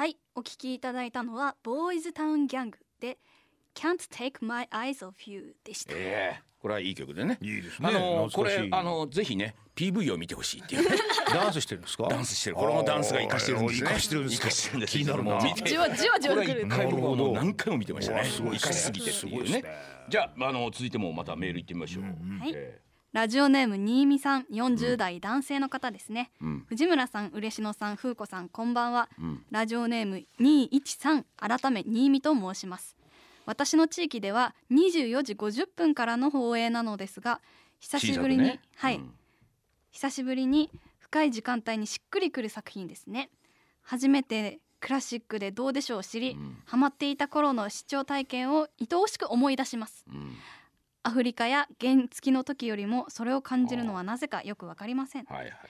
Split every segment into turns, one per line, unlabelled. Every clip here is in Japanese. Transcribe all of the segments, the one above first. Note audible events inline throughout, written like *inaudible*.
はいお聞きいただいたのはボーイズタウンギャングで Can't Take My Eyes Off You でした、
ええこれはいい曲でね。
いいですね。
あのこれあのぜひね PV を見てほしいっていう。ね *laughs*
ダンスしてるんですか？
ダンスしてる。これもダンスが生かしてるんですね。
生かしてるんですか
生かしてるんです
気になるな。
じわじわじわ
これ
くる
一回僕はもう
なるほど
何回も見てましたね
うわすごい
生かしすぎてって
す
いうね
ごいですね
じゃああの続いてもまたメール行ってみましょう、
はい
え
ラジオネーム新見さん40代男性の方ですね、
うん。
藤村さん嬉野さん風子さんこんばんは、
ん。
ラジオネーム213改め新見と申します。私の地域では24時50分からの放映なのですが久しぶりに、
ね。
はい、
うん。
久しぶりに深い時間帯にしっくりくる作品ですね。初めてクラシックでどうでしょうを知り、
ん。
ハマっていた頃の視聴体験を愛おしく思い出します。
うん
アフリカや原付の時よりもそれを感じるのはなぜかよくわかりません。
はいはいはい。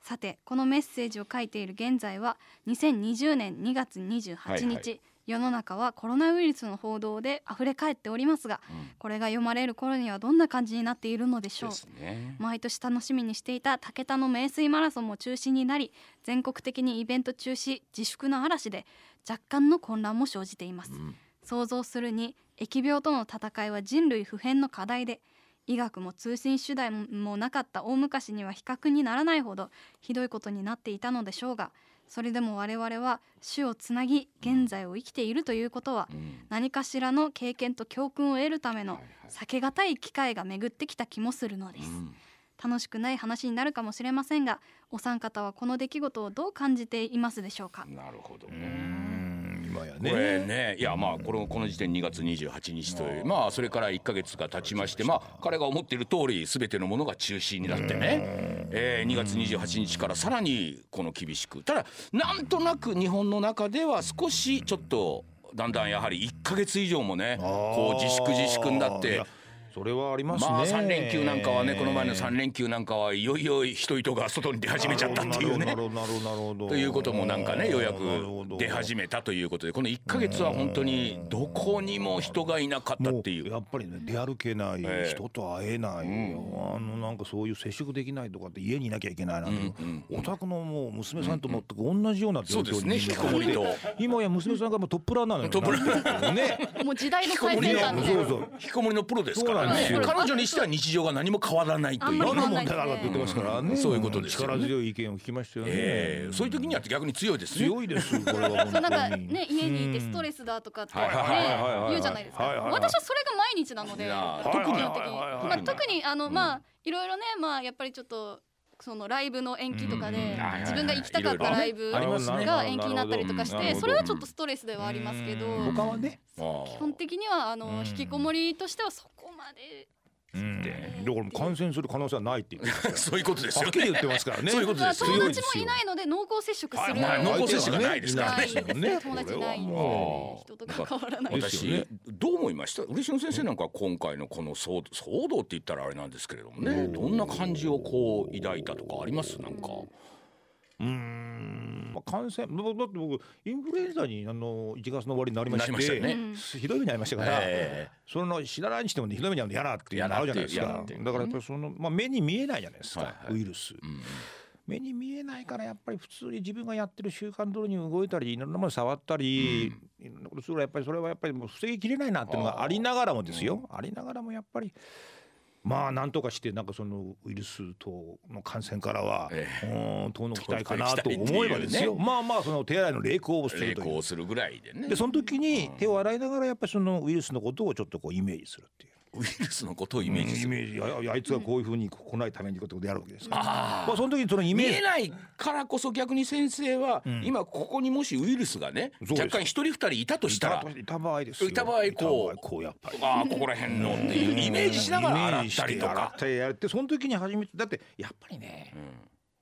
さてこのメッセージを書いている現在は2020年2月28日、
はいはい。
世の中はコロナウイルスの報道で溢れ返っておりますが、
うん。
これが読まれる頃にはどんな感じになっているのでしょう。
ね。
毎年楽しみにしていた武田の名水マラソンも中止になり全国的にイベント中止自粛の嵐で若干の混乱も生じています、
ん
想像するに疫病との戦いは人類普遍の課題で医学も通信手段もなかった大昔には比較にならないほどひどいことになっていたのでしょうがそれでも我々は種をつなぎ現在を生きているということは
うん。
何かしらの経験と教訓を得るための避けがたい機会が巡ってきた気もするのです、
うん。
楽しくない話になるかもしれませんがお三方はこの出来事をどう感じていますでしょうか？
なるほど
う
ね
ん今や
これ
ね。
ねいやまあこのこの時点2月28日というまあそれから1か月が経ちましてまあ彼が思っている通り全てのものが中止になってね、えー、2月28日からさらにこの厳しく。ただなんとなく日本の中では少しちょっとだんだんやはり1か月以上もねこう自粛自粛になって。
それはありますね。
まあ3連休なんかはねこの前の3連休なんかはいよいよ人々が外に出始めちゃったっていうね。
なるほどなるほどなるほど。
ということもなんかねようやく出始めたということでこの1か月は本当にど。こにも人がいなかったっていう。
もやっぱりね出歩けない、
ええ
人と会えない、あのなんかそういう接触できないとかって家にいなきゃいけないなと、お宅のもう娘さんと全く同じような状況に
そうですね。引きこもりと。
今や娘さんがもうトップランナーなのよ。
トップランナ
ー。ね
もう時代の最先端みたいな
そうそう
引きこもりのプロですから
なんですよ。
彼女にしては日常が何も変わらないという。
あんまり
何の問題があるかって言ってますからね。
そういうことです
力強い意見を聞きましたよね、
ええ。そういう時には逆に強いですね。
強いですこれは
なんかね家にいてストレスだとかって言うじゃないですか。私はそれが毎日なので
いや
基本的に特にあのまあいろいろねまあやっぱりちょっとそのライブの延期とかで自分が行きたかったライブが延期になったりとかしてそれはちょっとストレスではありますけど基本的にはあの引きこもりとしてはそこまで
うん。だから感染する可能性はないって言ってますから
そういうことですよ
はっきり言って
ね
ますからね。
そういうこと
まあ
ですよ
友達もいないので濃厚接触する
はい。はい。濃厚接触がないですからね。
ね。友達いないんで
もう
人と関わらない。
です
私、どう思いました？嬉野先生なんかは今回のこの騒騒動って言ったらあれなんですけれどもね。どんな感じをこう抱いたとかあります？なんか、
うーん、まあ、感染だだって僕インフルエンザにあの1月の終わりになりまして
しね。
うん
ひどい目になりましたから、
え
その知らないにしてもねひどい目に遭うの嫌だっていうのあるじゃないですか。
嫌だ
からやっぱりその、まあ、目に見えないじゃないですか、
はいはい。
ウイルス、目に見えないからやっぱり普通に自分がやってる習慣通りに動いたりいろんなもの触ったり、いろんなことするからやっぱりそれはやっぱりもう防ぎきれないなっていうのがありながらもですよ。ありながらもやっぱりまあなんとかしてなんかそのウイルス等の感染からは、
え
うん遠のきたいかなと思えばですよ、まあまあその手洗いの励行をす
成
るという。
功するぐらいでね。
でその時に手を洗いながらやっぱりそのウイルスのことをちょっとこうイメージするっていう。
ウイルスのことをイメージする、
イメージ。あいやあいつがこういうふうに来ないためにことでやるわけですか。ら、まあ、その時にそのイメージ。
見えないからこそ逆に先生は、今ここにもしウイルスがね若干一人二人いたとしたら。
いた場合ですよ。
いた場合こう
こうやっぱり。
ああここら辺のっていうイメージしながら洗ったりと
イメージして洗
か
ったりやってその時に初めてだってやっぱりね、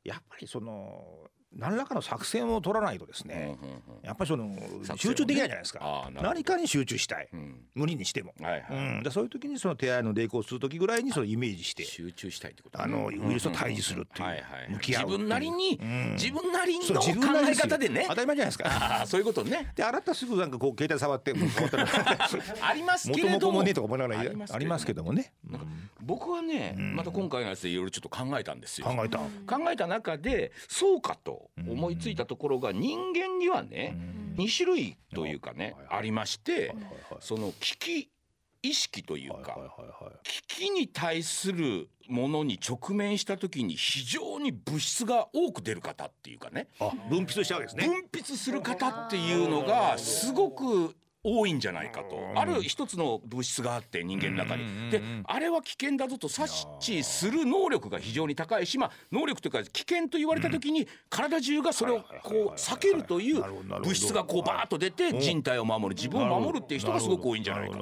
やっぱりその何らかの作戦を取らないとですね、
うんうんうん。
やっぱりその集中できないじゃないですか、何かに集中したい、
ん。
無理にしても、
はいはい
うん、でそういう時にその手洗いの励行をする時ぐらいにそのイメージして
集中したいってことね。
あのウイルスと対峙するっていう、
はいはい
向き合う
自分なりに、
うん。
自分なりの考え方でね。
当たり前じゃないですか。*laughs*
そういうことね。
で洗ったらすぐなんかこう携帯触って *laughs*
ありますけども。
もとか思いながら
あ
ありますけどもね、うん。
僕はね、また今回のやつでいろいろちょっと考えたんですよ。
考えた、
考えた中でそうかと思いついたところが人間にはね、2種類というかねありましてその危機意識というか危機に対するものに直面した時に非常に物質が多く出る方っていうかね。
あ分泌したわけですね。
分泌する方っていうのがすごく多いんじゃないかと。ある一つの物質があって人間の中に。であれは危険だぞと察知する能力が非常に高い。しまあ能力というか危険と言われた時に体中がそれをこう避けるという物質がこうバーッと出て人体を守る。自分を守るっていう人がすごく多いんじゃないか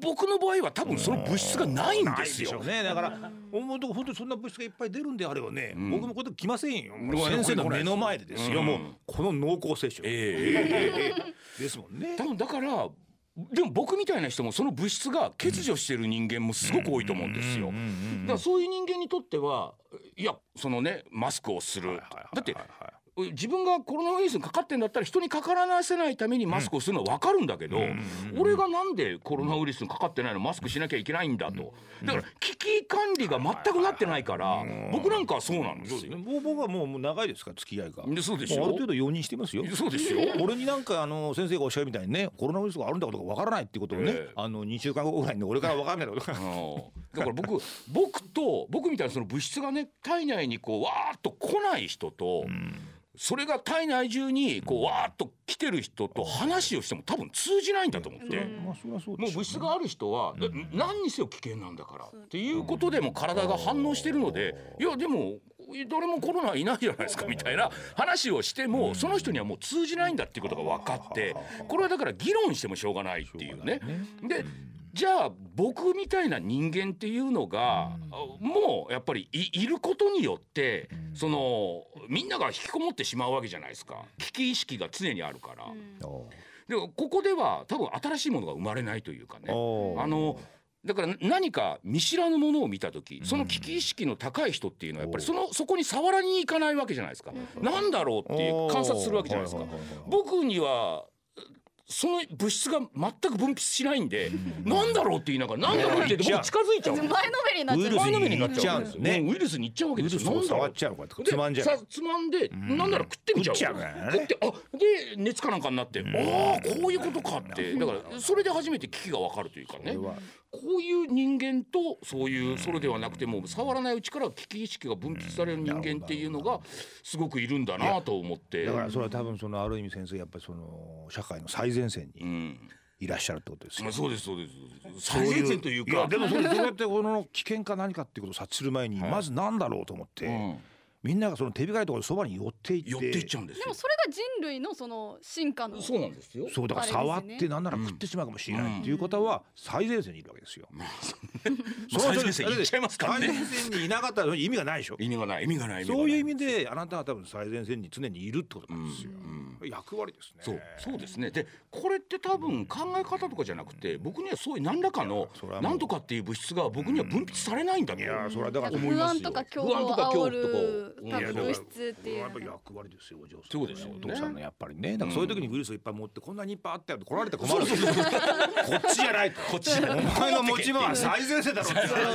僕の場合は多分その物質がないんですよ。
ね。だから本当本当にそんな物質がいっぱい出るんであればね、僕もこれ来ませんよ。
ん。
先生の目の前でですよ、
うん。
もうこの濃厚接触、
ええ *laughs*
ですもんね。
多分だからでも僕みたいな人もその物質が欠如してる人間もすごく多いと思うんですよ。だからそういう人間にとってはいやそのねマスクをする。だって自分がコロナウイルスにかかってんだったら人にかからせないためにマスクをするのは分かるんだけど、俺がなんでコロナウイルスにかかってないのマスクしなきゃいけないんだと。だから危機管理が全くなってないから僕なんかはそうなんですよ。
もう僕はもう長いですから付き合いが。
でそうですよ。
もうある程度容認してますよ。
そうですよ。*laughs*
俺になんかあの先生がおっしゃるみたいにねコロナウイルスがあるんだことがわからないってことをね、
ええ。
あの2週間後ぐらいに俺からわかんないことが
うんだから僕 *laughs* 僕と僕みたいなその物質がね体内にこうわーっと来ない人と、それが体内中にこうわーっと来てる人と話をしても多分通じないんだと思って。もう物質がある人は、だ何にせよ危険なんだからっていうことでも体が反応してるのでいやでも誰もコロナいないじゃないですかみたいな話をしてもその人にはもう通じないんだっていうことが分かってこれはだから議論してもしょうがないっていうね。でじゃあ僕みたいな人間っていうのがもうやっぱりいいることによってそのみんなが引きこもってしまうわけじゃないですか。危機意識が常にあるから。でもここでは多分新しいものが生まれないというかね。あのだから何か見知らぬものを見た時その危機意識の高い人っていうのはやっぱりそのそこに触らに行かないわけじゃないですか。なんだろうっていう観察するわけじゃないですか。僕にはその物質が全く分泌しないんで、なんだろうって言いながら、なんだろうって言って僕近づいちゃう。の。
前のめりになっちゃう。
前のめりになっちゃう。ん
ですね。
ウイルスに行っちゃうわけですよ。なんだろう。
つまんじゃう
さつまんで、なんなら食ってみちゃう。
食っ
てあで熱かなんかになって、ああこういうことかって。だからそれで初めて危機がわかるというかね
こ
ういう人間とそういうそれではなくてもう触らないうちから危機意識が分泌される人間っていうのがすごくいるんだなと思って。
だからそれは多分そのある意味先生やっぱりその社会の最前線に
うん。
いらっしゃるってことですよ
まあ。そうですそうです。最前線というか。
やでもそれどうやってこの危険か何かっていうことを察知する前に
はい。
まず何だろうと思って、
うん
みんながその手控えところそばに寄っていって。
寄っていっちゃうんですよ。
でもそれが人類のその進化の
そうなんですよ。
そうだから
あ
触ってなんなら食ってしまうかもしれないっていう方は最前線にいるわけですよ。
まあ最前線行っちゃいますからね。
最前線にいなかったら意味がないでしょ。
意味がない意味がない。
そういう意
味
味であなたは多分最前線に常にいるってことなんですよ。役割ですね。
そうそうですね。でこれって多分考え方とかじゃなくて僕にはそういう何らかの何とかっていう物質が僕には分泌されないんだと
いやそれはだから
思いますよ。
不安とか恐怖を
不安とか恐怖
煽る物質っていう
やっぱ役割ですよお嬢さん。
そうですよね。
お父さんのやっぱりね。だからそういう時にウイルスをいっぱい持ってこんなにいっぱいあったよって来られて困る。こっちじゃないと。
こっちじゃない
お前の持ち場は最前線だろっ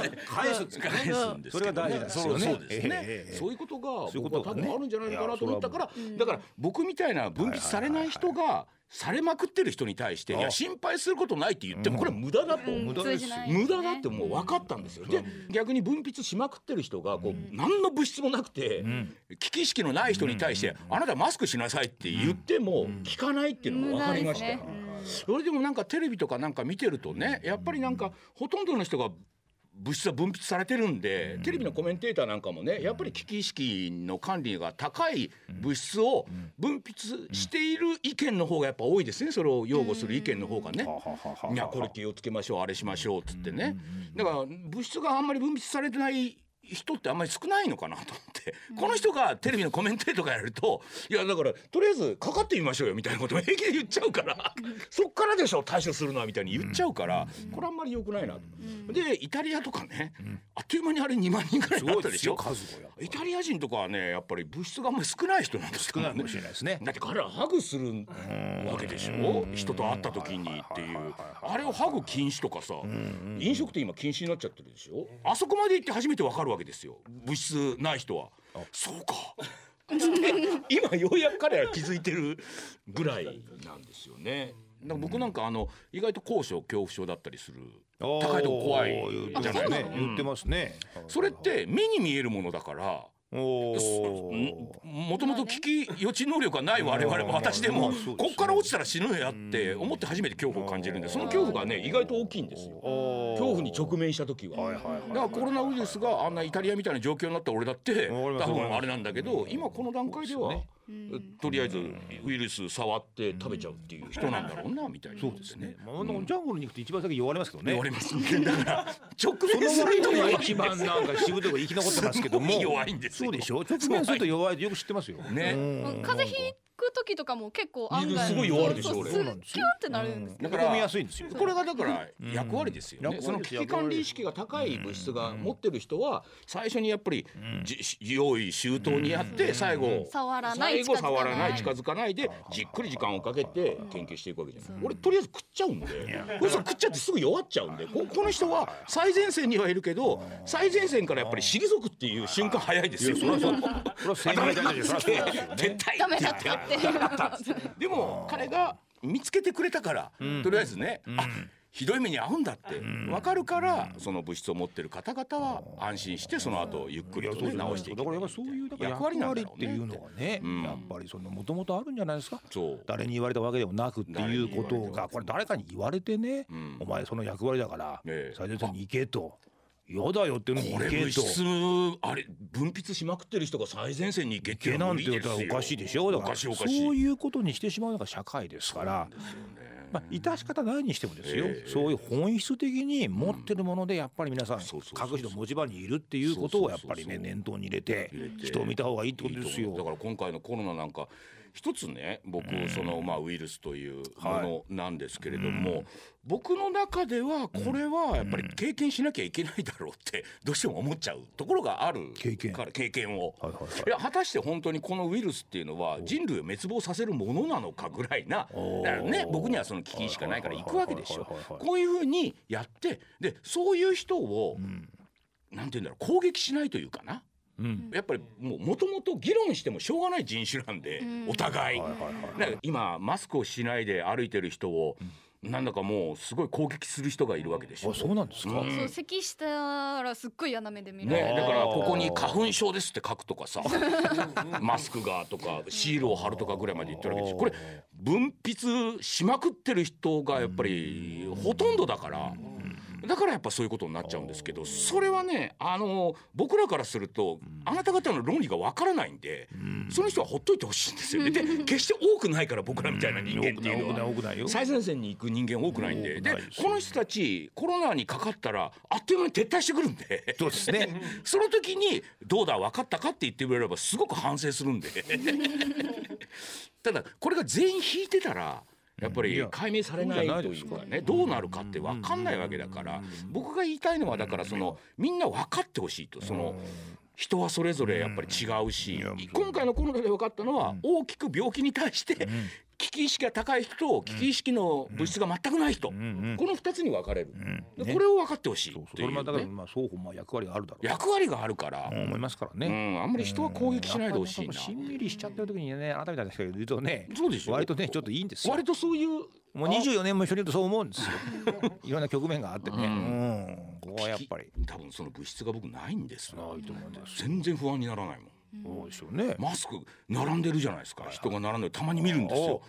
て返す。
返すんです
それが大事ですよね。
そういうことが
そういう
僕は多
ことがね。
分あるんじゃないのかなと思ったから、
うん。
だから僕みたいな分泌されない人がされまくってる人に対して、いや心配することないって言ってもこれは無駄だと。
うん。
無駄です
無駄だってもう分かったんですよ。で逆に分泌しまくってる人がこう何の物質もなくて危機意識のない人に対してあなたマスクしなさいって言っても聞かないっていうのが分かりましたよ。それでもなんかテレビとかなんか見てるとねやっぱりなんかほとんどの人が物質は分泌されてるんで、テレビのコメンテーターなんかもねやっぱり危機意識の管理が高い物質を分泌している意見の方がやっぱ多いですね。それを擁護する意見の方がね。いやこれ気をつけましょうあれしましょうっつってね。だから物質があんまり分泌されてない人ってあんまり少ないのかなと思って、この人がテレビのコメンテーターとかやるといやだからとりあえずかかってみましょうよみたいなことを *laughs* 平気で言っちゃうから。そっからでしょ対処するのはみたいに言っちゃうから、これあんまり良くないなと。でイタリアとかね、あっという間にあれ2万人ぐらいになったでしょ？イタリア人とかはねやっぱり物質があんまり少ない人なんです
少ないかもしれないですね。
だって彼らハグするわけでしょ？人と会った時にっていう。あれをハグ禁止とかさ飲食店今禁止になっちゃってるでしょ？あそこまで行って初めてわかるわけですよ。物質ない人は。そうか。*laughs* 今ようやく彼ら気づいてるぐらい。なんですよね。だ僕なんかあの意外と高所恐怖症だったりする。高いとこ怖い。じゃないですか。
言ってますね。
それって目に見えるものだから
お
もともと聞き予知能力がない我々も私でも。こっから落ちたら死ぬのやって思って初めて恐怖を感じるんでその恐怖がね意外と大きいんですよ。恐怖に直面した時は。だからコロナウイルスがあんなイタリアみたいな状況になった俺だって多分あれなんだけど今この段階ではとりあえずウイルス触って食べちゃうっていう人なんだろうなみたいな。
そうですね。まあジャングルに行くと一番先言われますけどね。
言われますだから直面する人
が一番なんかしぶとく生き残ってますけども。*laughs*
弱いんです
そうでしょ？直面すると弱いってよく知ってますよ。
ね。
風邪ひく時とかも結構案外
すごい弱るでしょ
俺。そうなんですキュンってなるんです
だから
見やすいん。ですよ
これがだから役割ですよね。その危機管理意識が高い物質が持ってる人は最初にやっぱり用意周到にやって最後
触らない
最後触らない近づかないでじっくり時間をかけて研究していくわけじゃない。俺とりあえず食っちゃうんで。これ食っちゃってすぐ弱っちゃうんで。ここの人は最前線にはいるけど最前線からやっぱり退くっていう瞬間早いですよ。それは *laughs* そ
れは生命体ですよ。
絶対
ダメだって
でも彼が見つけてくれたから、とりあえずね、あひどい目に遭うんだって分かるから、その物質を持ってる方々は安心してその後ゆっくりと、ね、直していく
だからやっぱそういうだから役割っていうのはね、やっぱりそのもともとあるんじゃないですか。誰に言われたわけでもなくっていうことがこれ誰かに言われてね、お前その役割だから最前線に行けと。嫌だよっていう
これ物質あれ分泌しまくってる人が最前線に行けっていう
のは無理ですよおかしいでしょ。だからそういうことにしてしまうのが社会ですから。まあ致し方ないにしてもですよ、えー、そういう本質的に持ってるものでやっぱり皆さん各人の持ち場にいるっていうことをやっぱりね念頭に入れて人を見た方がいいってことですよ。
だから今回のコロナなんか一つね僕そのまあウイルスというものなんですけれども、僕の中ではこれはやっぱり経験しなきゃいけないだろうって *laughs* どうしても思っちゃうところがあるから経験を、いや果たして本当にこのウイルスっていうのは人類を滅亡させるものなのかぐらいなね僕にはその危機しかないから行くわけでしょこういうふうにやってでそういう人を、なんて言うんだろう攻撃しないというかな。うん、やっぱりもともと議論してもしょうがない人種なんで、うん、お互い,、今マスクをしないで歩いてる人を、うん、なんだかもうすごい攻撃する人がいるわけでしょ。
そうなんですか？
うん、そう咳したらすっごい嫌な目で見る。
ね、だからここに花粉症ですって書くとかさ、*laughs* マスクがとかシールを貼るとかぐらいまで言ってるわけでしょ。これ分泌しまくってる人がやっぱりほとんどだから。だからやっぱそういうことになっちゃうんですけどそれはねあの僕らからするとあなた方の論理がわからないんでその人はほっといてほしいんですよ。ね。で決して多くないから僕らみたいな人間っていうのは。最前線に行く人間多くないんで。でこの人たちコロナにかかったらあっという間に撤退してくるんで。
そうですね。*laughs*
その時にどうだ分かったかって言ってくれればすごく反省するんで。*laughs* ただこれが全員引いてたらやっぱり解明されないというかねどうなるかって分かんないわけだから僕が言いたいのはだからそのみんな分かってほしいとその。人はそれぞれやっぱり違うし今回のコロナで分かったのは大きく病気に対して危機意識が高い人と危機意識の物質が全くない人、この2つに分かれる、これを分かってほしい
それはだからまあ双方まあ役割があるだろう
役割があるから、
思いますからね、
うん、あんまり人は攻撃しないでほしいな、
しんみりしちゃってる時にねあなたみたいな人が言うとね
そうでしょ
割とねちょっといいんですよ。
割とそういう
もう24年も一緒にいるとそう思うんですよ。いろんな局面があってね。うん、ここはやっぱり。
多分その物質が僕ない
んです
全然不安にならないもん
そうでしょうね。
マスク並んでるじゃないですか。人が並んでる。たまに見るんですよ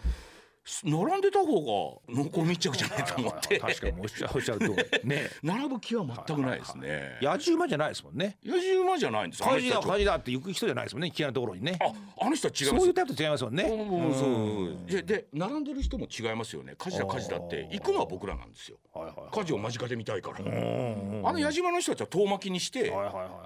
並んでた方が濃厚密着じゃないと思って。
確かにおっしゃおっしゃるとね。*laughs*
並ぶ気は全くないですね。
野じ馬じゃないですもんね。
野じ馬じゃないんです。
火事だ火事だって行く人じゃないですもんね危険なところにね。
ああの人は違います
そういうタイプと違いますもんね。
そうでで並んでる人も違いますよね。火事だ火事だって。行くのは僕らなんですよ。火事を間近で見たいから。あの矢島の人たちは遠巻きにして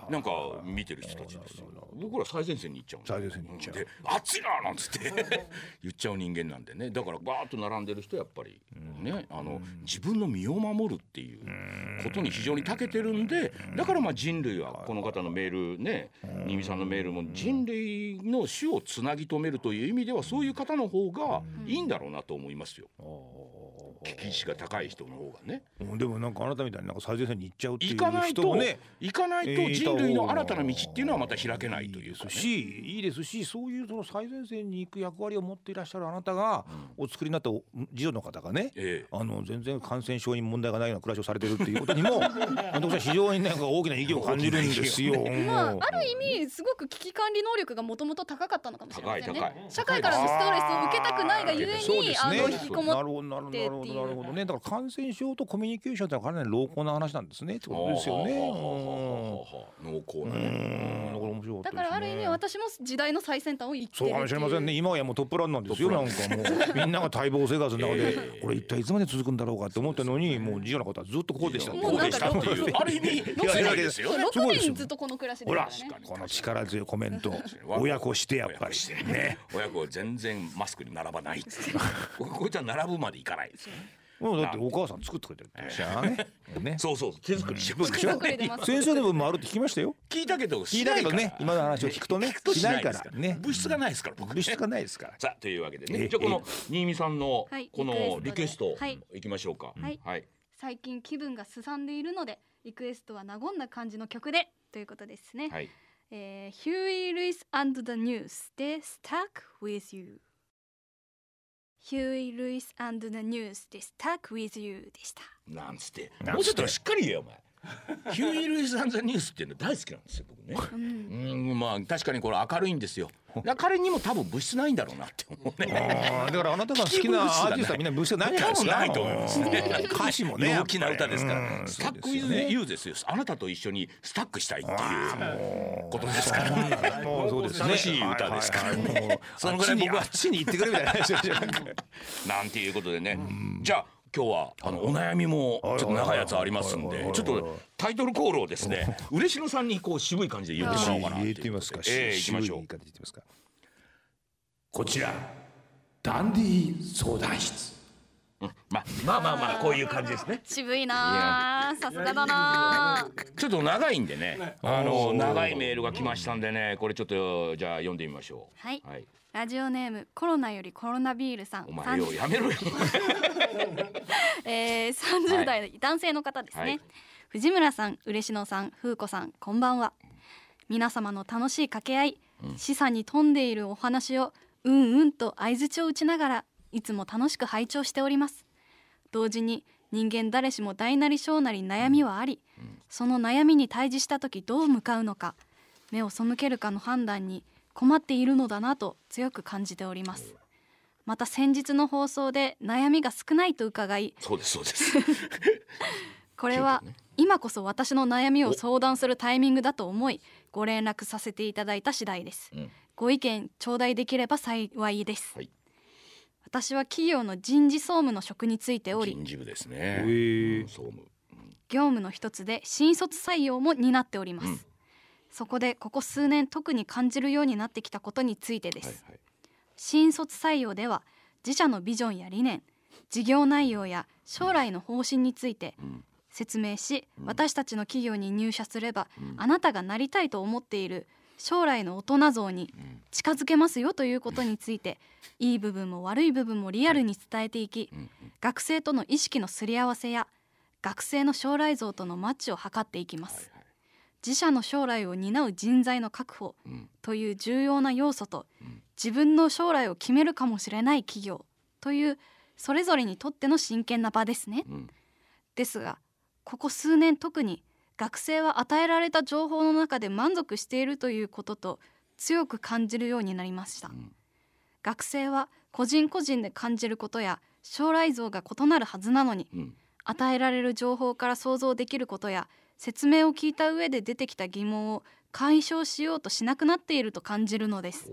なんか見てる人たちですよ。僕ら最前線に行っちゃう
最前線に行っちゃう。
で熱いななんつって。*laughs* 言っちゃう人間なんでね。だからバーッと並んでる人やっぱりねあの自分の身を守るっていうことに非常に長けてるんでだからまあ人類はこの方のメールね新見さんのメールも人類の種をつなぎ止めるという意味ではそういう方の方がいいんだろうなと思いますよ。危機意識が高い人の方がね。
うんでもなんかあなたみたいになんか最前線に行っちゃうっていう
行かないと、
人もね
行かないと人類の新たな道っていうのはまた開けないというか、ね、
しいいですしそういうその最前線に行く役割を持っていらっしゃるあなたがお作りになったお次女の方がね、
ええ。
あの全然感染症に問題がないような暮らしをされてるっていうことにも *laughs* 私は非常になんか大きな意義を感じるんですよ。
まあある意味すごく危機管理能力がもともと高かったのかもしれません
高い
ね
高い。
社会からのストレスを受けたくないがゆえに、
ね。
あの引きこもっ
なるほどなるほどね。だから感染症とコミュニケーションってのはかなり濃厚な話なんですね。ってことですよね。
濃厚
うん
なね。
うん。だから面白かったですね。
だからある意味私も時代の最先端を生きてる
そう。かもしれませんね今はもうトップランなんですよ。なんかもうみんなが待望生活の中で、*laughs*
ええ。
これ一体いつまで続くんだろうかって思ったのにもう自由なことはずっとこうでした。
こうでしたっていう。ある意味強いですよね。
6
すごいですよ。
年ずっとこの暮らしです
ほ
から
この力強いコメント。
わ
親子してやっぱり。ね。
親子全然マスクに並ばないっていう。こいつは並ぶまでいかないですよ。ね。
もうだってお母さん作ってくれてるって。しゃあね。ね。
そうそう手作りしてます。
手作りで
先生でももあるって聞きましたよ。
聞いたけど
聞いたけどね。
しないから
今の話を聞くとね。
しないから。
しないから。ね。
物質がないですから僕ね。
物質がないですから。
さあというわけで
ええ。
ねじゃあこの新見さんの
はい
このリ
リクエス
ト
い。
いきましょうか。
はい。
はい。
最近気分がすさんでいるのでリクエストは和んだ感じの曲でということですね、
はい。
えー、 Huey Lewis and the News で Stuck with You Huey Lewis and the News で Stuck with You でした。
なんつって。
なんつって？
もうちょっとしっかり言えよお前。 Huey Lewis and the News っていうの大好きなんですよ僕ね。
うん。
うんまあ確かにこれ明るいんですよ彼にも多分物質ないんだろうなって思うね。
だからあなたが好きなアーティストはみんな物質がないんじゃないですか
多分ないと思います
歌詞もね
陽気な歌ですか
うん
ら Stuck
with You ですよ。
あなたと一緒にスタックしたいっていうことですから。
そうですね。
楽しい歌ですから。そのぐらい僕は
あっちに行ってくれみたいななん
ていうことでね。じゃあ今日はあのお悩みもちょっと長いやつありますんでちょっとタイトルコールをですね *laughs* 嬉野さんにこう渋い感じで言ってもらおうかな
入れてみますか？
ええ行きましょう。
渋い言い方で言ってみますか？こちらダンディ相談室。
まあまあまあまあこういう感じですね。
渋いなあさすがだな。あ
ちょっと長いんでね。あの長いメールが来ましたんでね。これちょっとじゃあ読んでみましょう。
はい。
はい
ラジオネームコロナよりコロナビールさん。
お前ようやめろよ。*laughs*
えー、30代男性の方ですね、
はい。
藤村さん嬉野さん風子さんこんばんは。皆様の楽しい掛け合い、示唆に富んでいるお話をうんうんと相槌を打ちながらいつも楽しく拝聴しております。同時に人間誰しも大なり小なり悩みはあり、その悩みに対峙した時どう向かうのか目を背けるかの判断に困っているのだなと強く感じております。また先日の放送で悩みが少ないと伺い
そうですそうです。*laughs*
これは今こそ私の悩みを相談するタイミングだと思いご連絡させていただいた次第です、
うん。
ご意見頂戴できれば幸いです、
はい
私は企業の人事総務の職についており
人事部ですね。総務。
業務の一つで新卒採用も担っております、
うん。
そこでここ数年特に感じるようになってきたことについてです、
はいはい。
新卒採用では自社のビジョンや理念事業内容や将来の方針について
うん。
説明し、私たちの企業に入社すれば、
うん。
あなたがなりたいと思っている将来の大人像に
うん。
近づけますよということについて、*laughs* いい部分も悪い部分もリアルに伝えていき、
うん
学生との意識のすり合わせや学生の将来像とのマッチを図っていきます、自社の将来を担う人材の確保
うん。
という重要な要素と、
ん。
自分の将来を決めるかもしれない企業というそれぞれにとっての真剣な場ですね、
うん。
ですがここ数年特に学生は与えられた情報の中で満足しているということと強く感じるようになりました、
ん。
学生は個人個人で感じることや将来像が異なるはずなのに
うん。
与えられる情報から想像できることや説明を聞いた上で出てきた疑問を解消しようとしなくなっていると感じるのです。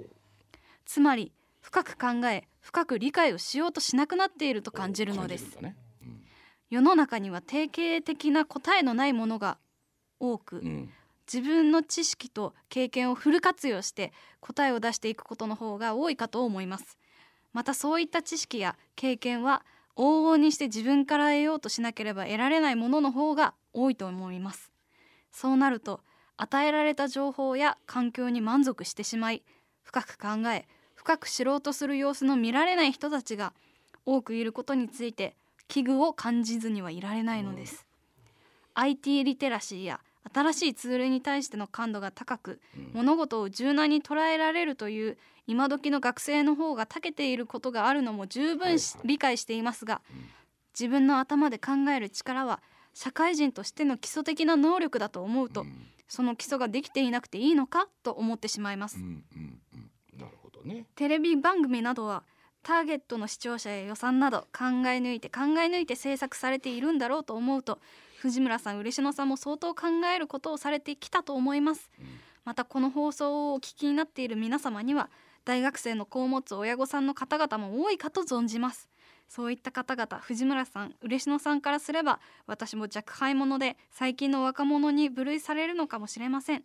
つまり深く考え深く理解をしようとしなくなっていると感じるのです。世の中には定型的な答えのないものが多く、
うん。
自分の知識と経験をフル活用して答えを出していくことの方が多いかと思います。またそういった知識や経験は往々にして自分から得ようとしなければ得られないものの方が多いと思います。そうなると与えられた情報や環境に満足してしまい深く考え深く知ろうとする様子の見られない人たちが多くいることについて危惧を感じずにはいられないのです、IT リテラシーや新しいツールに対しての感度が高く、物事を柔軟に捉えられるという今時の学生の方が長けていることがあるのも十分、理解していますが、自分の頭で考える力は社会人としての基礎的な能力だと思うと、その基礎ができていなくていいのかと思ってしまいます、うんうんうん、
なるほどね。
テレビ番組などはターゲットの視聴者や予算など考え抜いて考え抜いて制作されているんだろうと思うと藤村さん嬉野さんも相当考えることをされてきたと思います、うん、またこの放送をお聞きになっている皆様には大学生の子を持つ親御さんの方々も多いかと存じます。そういった方々藤村さん嬉野さんからすれば私も若輩者で最近の若者に部類されるのかもしれません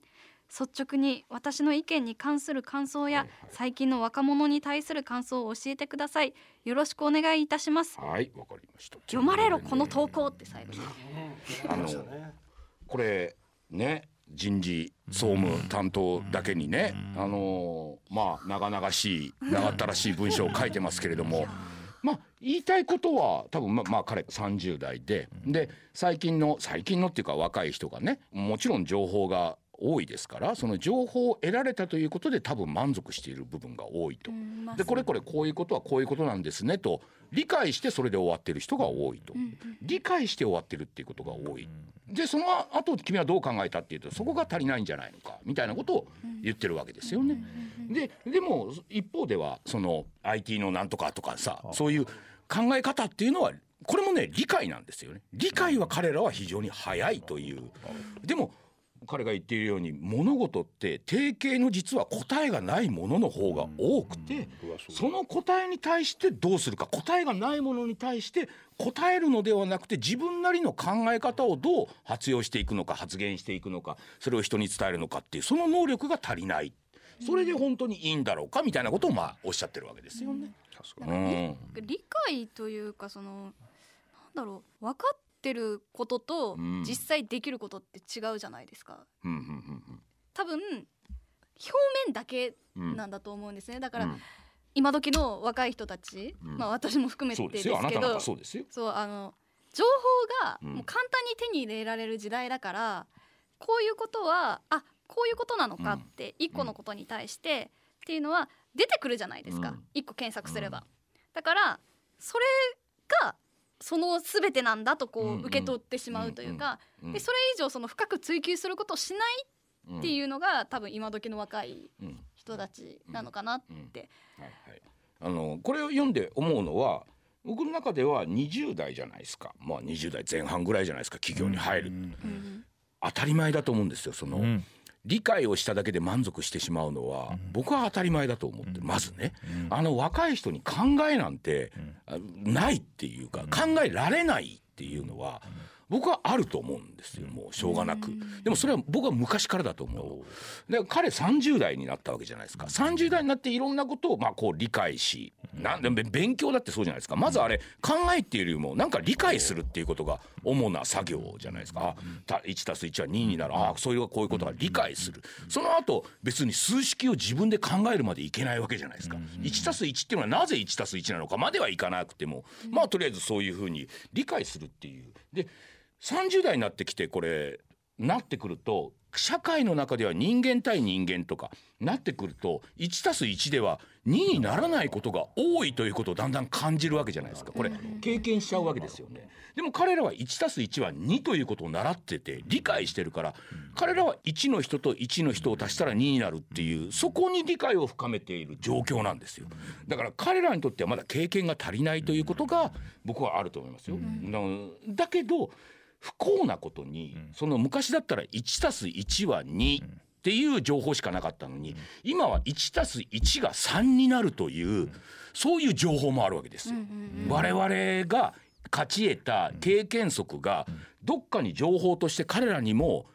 率直に私の意見に関する感想や最近の若者に対する感想を教えてください。よろしくお願いいたします。
はいわかりました。
読まれろこの投稿って最後に。
あのこれね人事総務担当だけにねあのまあ長々しい長ったらしい文章を書いてますけれどもまあ言いたいことは多分ままあ彼30代でで最近の最近のっていうか若い人がねもちろん情報が多いですからその情報を得られたということで多分満足している部分が多いと。でこれこれこういうことはこういうことなんですねと理解してそれで終わってる人が多いと。理解して終わってるっていうことが多い。でその後君はどう考えたっていうとそこが足りないんじゃないのかみたいなことを言ってるわけですよね。ででも一方ではその IT のなんとかとかさそういう考え方っていうのはこれもね理解なんですよね。理解は彼らは非常に早いという。でも彼が言っているように物事って定型の実は答えがないものの方が多くて、その答えに対してどうするか答えがないものに対して答えるのではなくて自分なりの考え方をどう発用していくのか発言していくのかそれを人に伝えるのかっていうその能力が足りない。それで本当にいいんだろうかみたいなことをまあおっしゃってるわけですよね。
うん、理解というかそのなんだろう分かっってることと実際できることって違うじゃないですか。多分表面だけなんだと思うんですね。だから、今時の若い人たち、まあ私も含めてですけど、そうあの情報がもう簡単に手に入れられる時代だから、こういうことはあこういうことなのかって一個のことに対してっていうのは出てくるじゃないですか。一個検索すれば。だからそれがその全てなんだとこう受け取ってしまうというか、でそれ以上その深く追求することをしないっていうのが多分今時の若い人たちなのかなって。
あのこれを読んで思うのは僕の中では20代じゃないですか。まあ20代前半ぐらいじゃないですか。企業に入る、当たり前だと思うんですよその、うん理解をしただけで満足してしまうのは、僕は当たり前だと思って、まずね、あの若い人に考えなんてないっていうか、考えられないっていうのは、僕はあると思うんですよもうしょうがなく。でもそれは僕は昔からだと思う。で彼30代になったわけじゃないですか。30代になっていろんなことをまあこう理解しなんで勉強だってそうじゃないですか。まずあれ考えっていうよりもなんか理解するっていうことが主な作業じゃないですか。1たす1は2になる。ああそれはこういうことが理解する。その後別に数式を自分で考えるまでいけないわけじゃないですか。1たす1っていうのはなぜ1たす1なのかまではいかなくてもまあとりあえずそういうふうに理解するっていう。で30代になってきてこれなってくると社会の中では人間対人間とかなってくると1たす1では2にならないことが多いということをだんだん感じるわけじゃないですか。これ経験しちゃうわけですよね。でも彼らは1たす1は2ということを習ってて理解してるから彼らは1の人と1の人を足したら2になるっていうそこに理解を深めている状況なんですよ。だから彼らにとってはまだ経験が足りないということが僕はあると思いますよ。だけど不幸なことに、その昔だったら1たす1は2っていう情報しかなかったのに今は1たす1が3になるというそういう情報もあるわけですよ。我々が勝ち得た経験則がどっかに情報として彼らにも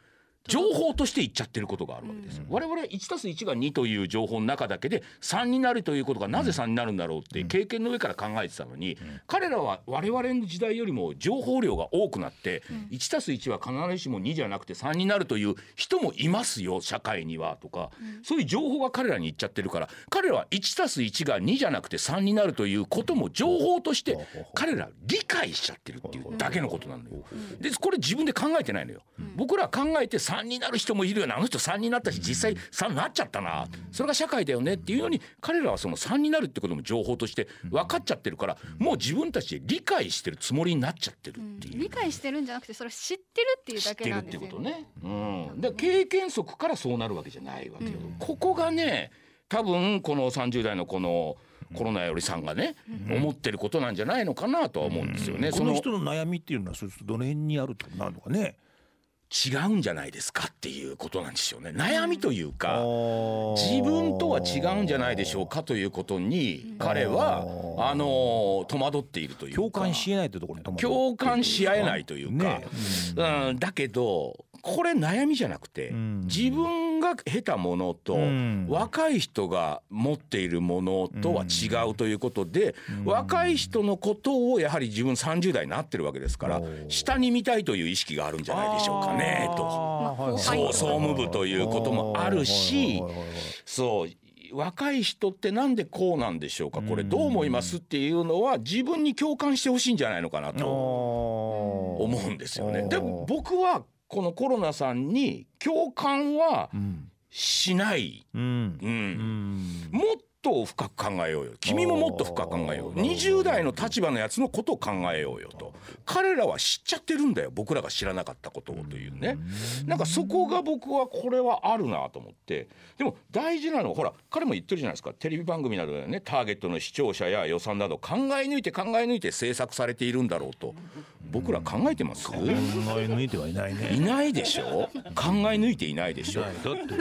情報として言っちゃってることがあるわけですよ。我々 1+1 が2という情報の中だけで3になるということがなぜ3になるんだろうって経験の上から考えてたのに、彼らは我々の時代よりも情報量が多くなって、1+1 は必ずしも2じゃなくて3になるという人もいますよ社会にはとか、そういう情報が彼らに言っちゃってるから彼らは 1+1 が2じゃなくて3になるということも情報として彼ら理解しちゃってるっていうだけのことなのよ。でこれ自分で考えてないのよ。僕ら考えて3になる人もいるよなあの人3になったし実際3になっちゃったな。それが社会だよねっていうのに彼らはその3になるってことも情報として分かっちゃってるからもう自分たちで理解してるつもりになっちゃってるっていう、うん、
理解してるんじゃなくてそれ知ってるっていうだけなんですよ、ね、知ってるってこと
ね、うん、で経験則からそうなるわけじゃないわけよ、うん、ここがね多分この30代のこのコロナよりさんがね、思ってることなんじゃないのかなとは思うんですよね。
この人の悩みっていうのはどの辺にあるとなるのかね。
違うんじゃないですかっていうことなんですよね。悩みというか自分とは違うんじゃないでしょうかということに彼はあの戸惑っているというか。
共感しえないというところに
共感し合えないというか、うん、だけどこれ悩みじゃなくて、自分が得たものと、若い人が持っているものとは違うということで、若い人のことをやはり自分30代になってるわけですから下に見たいという意識があるんじゃないでしょうかねと。そう総務部ということもあるしそう若い。人ってなんでこうなんでしょうかこれどう思い。ますってい。うのは自分に共感してほしい。んじゃない。のかなと思うんですよね。でも僕はこのコロナさんに共感はしない、うん、うん、もっと深く考えようよ。君ももっと深く考えよう20代の立場のやつのことを考えようよと。彼らは知っちゃってるんだよ。僕らが知らなかったことをというね。なんかそこが僕はこれはあるなと思って。でも大事なのはほら彼も言ってるじゃないですか。テレビ番組などでねターゲットの視聴者や予算など考え抜いて考え抜いて制作されているんだろうと僕ら考えてます考え
抜いてはいないね。
いないでしょ？考え抜いていないでしょ？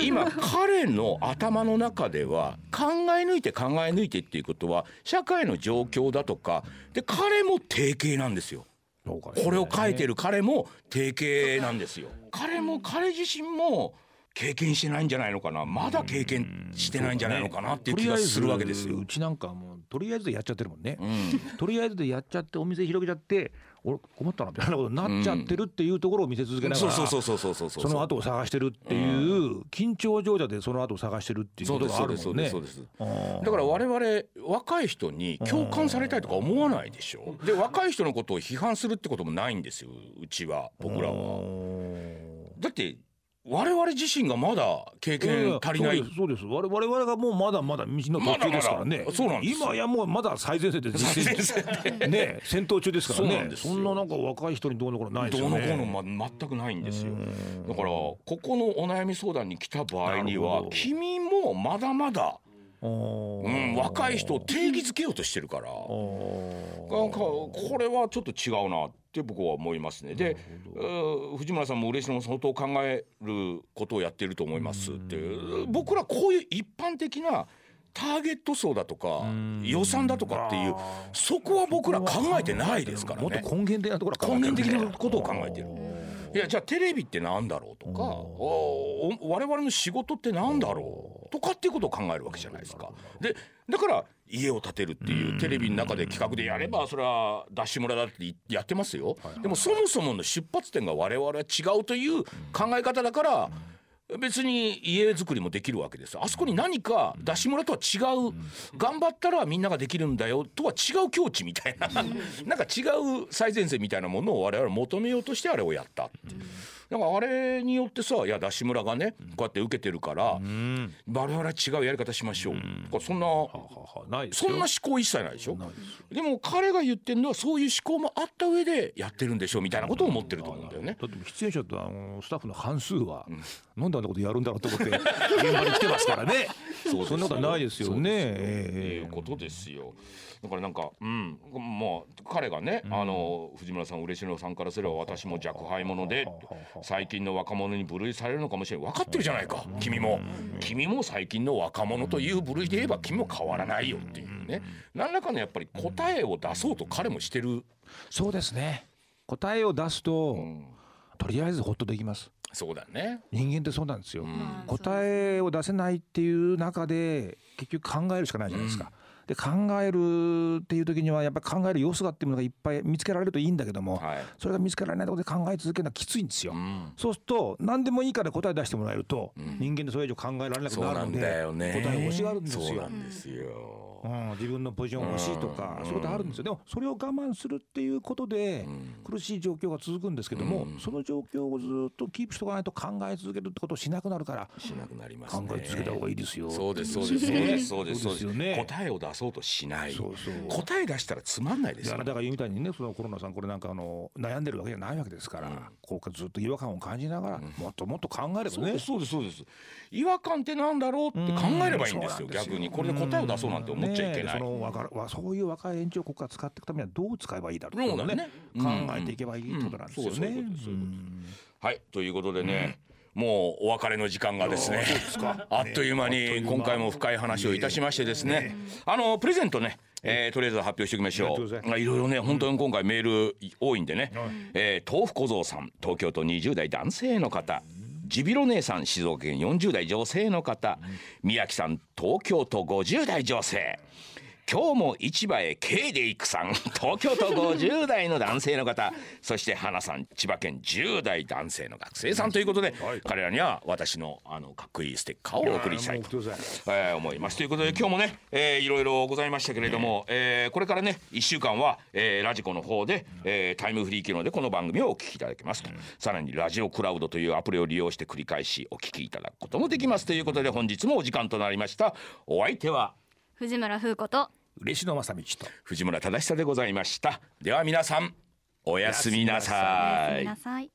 今彼の頭の中では考え抜いて考え抜いてっていうことは社会の状況だとかで彼も定型なんですよ。これを書いてる彼も定型なんですよ。彼も彼自身も経験してないんじゃないのかな。まだ経験してないんじゃないのかなっていう気がするわけですよ。
うちなんかもうとりあえずでやっちゃってるもんね、うん、とりあえずでやっちゃってお店広げちゃって俺困ったなみたいなことになっちゃってるっていうところを見せ続けながらその後を探してるっていう緊張状態でその後を探してるっていうことがあるもんね。
だから我々若い人に共感されたいとか思わないでしょ。で若い人のことを批判するってこともないんですようちは僕らは。だって我々自身がまだ経験足りない、
そうです我々がもうまだまだ道の途中ですからね。
そうなんです。
今やもうまだ最前線で実践。ね戦闘中ですからね。そんななんか若い人にどうのこうのないですよね。
どうのこうの、ま、全くないんですよ。だからここのお悩み相談に来た場合には君もまだまだうん、若い人を定義づけようとしてるから。なんかこれはちょっと違うなって僕は思いますね。で藤村さんも嬉野も相当考えることをやってると思いますって。僕らこういう一般的なターゲット層だとか予算だとかっていうそこは僕ら考えてないですからね。
もっと根源的なところ
根源的なことを考えてる。いやじゃあテレビってなんだろうとか我々の仕事ってなんだろうとかっていうことを考えるわけじゃないですか。でだから家を建てるっていうテレビの中で企画でやればそれはダッシュ村だってやってますよ。でもそもそもの出発点が我々は違うという考え方だから。別に家づくりもできるわけです。あそこに何か出し村とは違う頑張ったらみんなができるんだよとは違う境地みたいななんか違う最前線みたいなものを我々求めようとしてあれをやった。って。だからあれによってさいや出し村がねこうやって受けてるから、我々は違うやり方しましょう、うん、そんなそんな思考一切ないでしょ？でも彼が言ってるのはそういう思考もあった上でやってるんでしょうみたいなことを思ってると思うんだよね。
だって出演者とあのスタッフの半数は、うん、なんであんなことやるんだろうと思って現場に来てますからね。*laughs* そうそんなことないですよね。
えー、いうことですよ。だからなんかうん。まあ彼がね、うん、あの藤村さん嬉野さんからすれば私も若輩者で最近の若者に部類されるのかもしれない分かってるじゃないか君も。君も最近の若者という部類で言えば君も変わらないよっていうね。何らかのやっぱり答えを出そうと彼もしてる。
そうですね。答えを出すと、とりあえずほっとできます。
そうだね。
人間ってそうなんですよ、
まあ
答えを出せないっていう中で結局考えるしかないじゃないですか。で考えるっていう時にはやっぱり考える要素がっていうものがいっぱい見つけられるといいんだけども、
はい。
それが見つけられないところで考え続けるのはきついんですよ。
うん。
そうすると何でもいいから答え出してもらえると、人間でそれ以上考えられなく
な
るので
だよね
答え欲しがるんですよ。
そうな。んですよ
うん、自分のポジション欲しいとか、
うん。
そういうことあるんですよ。でもそれを我慢するっていうことで苦しい状況が続くんですけども、その状況をずっとキープしておかないと考え続けるってことをしなくなるから
しなくなります
考
ね
え続けた方がいいですよ。
そうですそうです。そう
ね。
ですそうです。そうです
よね。
答えを出そうとしない。
そうそう。
答え出したらつまんないですよ
だからだから言うみたいにねそのコロナさんこれなんかあの悩んでるわけじゃないわけですから、こうずっと違和感を感じながら、もっともっと考えればね。
そうですそうです違和感ってなんだろうって考えればいいんですよ逆に。これで答えを出そうなんて思っちゃいけない。
そのわかるわそういう若い延長国が使っていくためにはどう使えばいいだろうとをね
そうだね。
考えていけばいいってことなんですよね。
はい。ということでね、もうお別れの時間がですね *laughs* あっという間に今回も深い話をいたしましてですね。あのプレゼントねえーとりあえず発表しておきましょ
う。い
ろいろね本当に今回メール多いんでね、えー豆腐小僧さん東京都20代男性の方ジビロ姉さん静岡県40代女性の方。宮城さん東京都50代女性。今日も市場へ K で行くさん。*laughs* 東京都50代の男性の方。そして花さん千葉県10代男性の学生さん。ということで、
はい。
彼らには私のあのかっこいいステッカーをお送りしたいとえー思います。ということで今日もね、えーいろいろございましたけれども、えーこれからね1週間は、えーラジコの方で、えータイムフリー機能でこの番組をお聞きいただけます。と、さらにラジオクラウドというアプリを利用して繰り返しお聞きいただくこともできます。ということで本日もお時間となりました。お相手は
藤村風子と
嬉野正道と
藤村忠久でございました。では皆さんおやすみな
お
さい。
やすみなさい